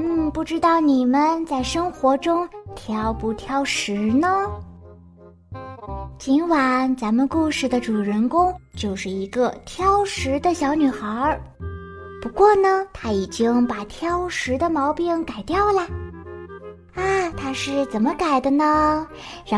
嗯，不知道你们在生活中挑不挑食呢？今晚咱们故事的主人公就是一个挑食的小女孩儿，不过呢，她已经把挑食的毛病改掉了。啊，她是怎么改的呢？让